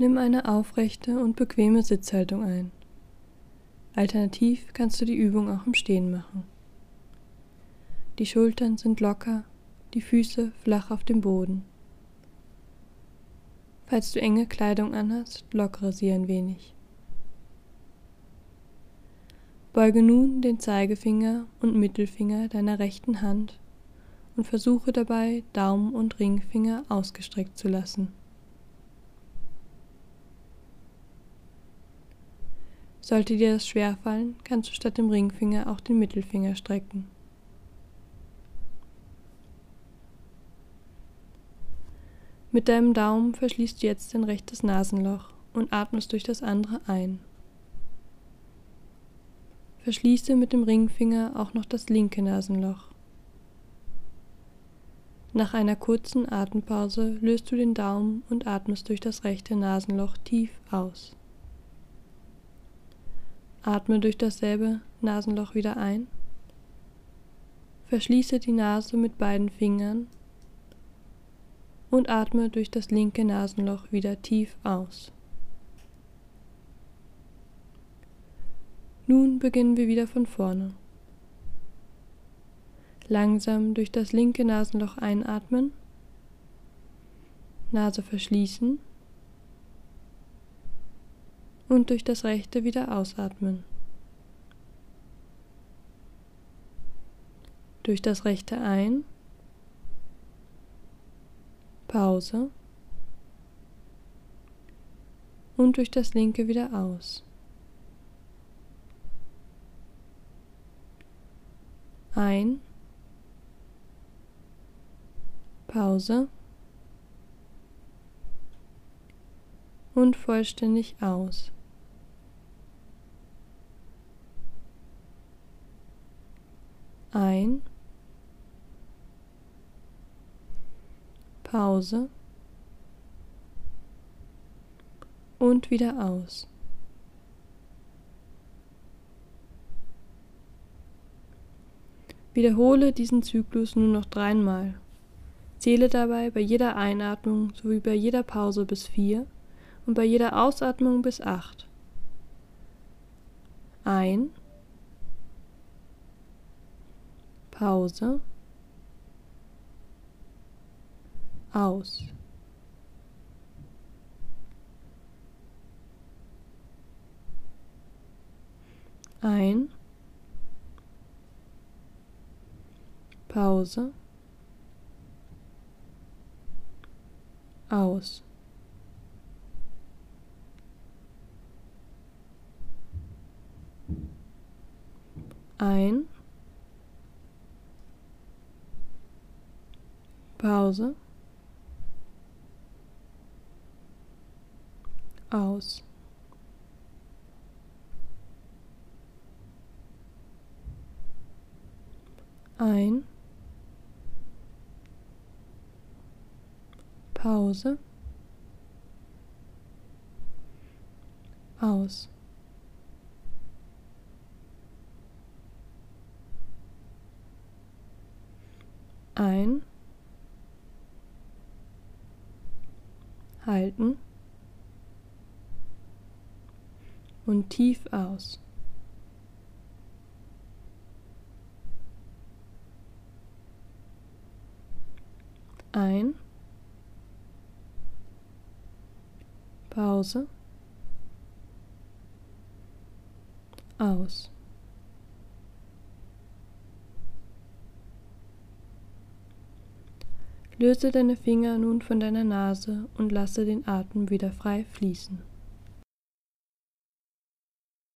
Nimm eine aufrechte und bequeme Sitzhaltung ein. Alternativ kannst du die Übung auch im Stehen machen. Die Schultern sind locker, die Füße flach auf dem Boden. Falls du enge Kleidung anhast, lockere sie ein wenig. Beuge nun den Zeigefinger und Mittelfinger deiner rechten Hand und versuche dabei, Daumen und Ringfinger ausgestreckt zu lassen. Sollte dir das schwerfallen, kannst du statt dem Ringfinger auch den Mittelfinger strecken. Mit deinem Daumen verschließt du jetzt dein rechtes Nasenloch und atmest durch das andere ein. Verschließe mit dem Ringfinger auch noch das linke Nasenloch. Nach einer kurzen Atempause löst du den Daumen und atmest durch das rechte Nasenloch tief aus. Atme durch dasselbe Nasenloch wieder ein. Verschließe die Nase mit beiden Fingern und atme durch das linke Nasenloch wieder tief aus. Nun beginnen wir wieder von vorne. Langsam durch das linke Nasenloch einatmen, Nase verschließen und durch das rechte wieder ausatmen. Durch das rechte ein, Pause und durch das linke wieder aus. Ein, Pause und vollständig aus. Ein, Pause und wieder aus. Wiederhole diesen Zyklus nur noch dreimal. Zähle dabei bei jeder Einatmung sowie bei jeder Pause bis vier und bei jeder Ausatmung bis acht. Ein, Pause, aus. Ein, Pause, aus. Ein, Pause, aus. Ein, Pause, aus. Ein, halten und tief aus. Ein, Pause, aus. Löse deine Finger nun von deiner Nase und lasse den Atem wieder frei fließen.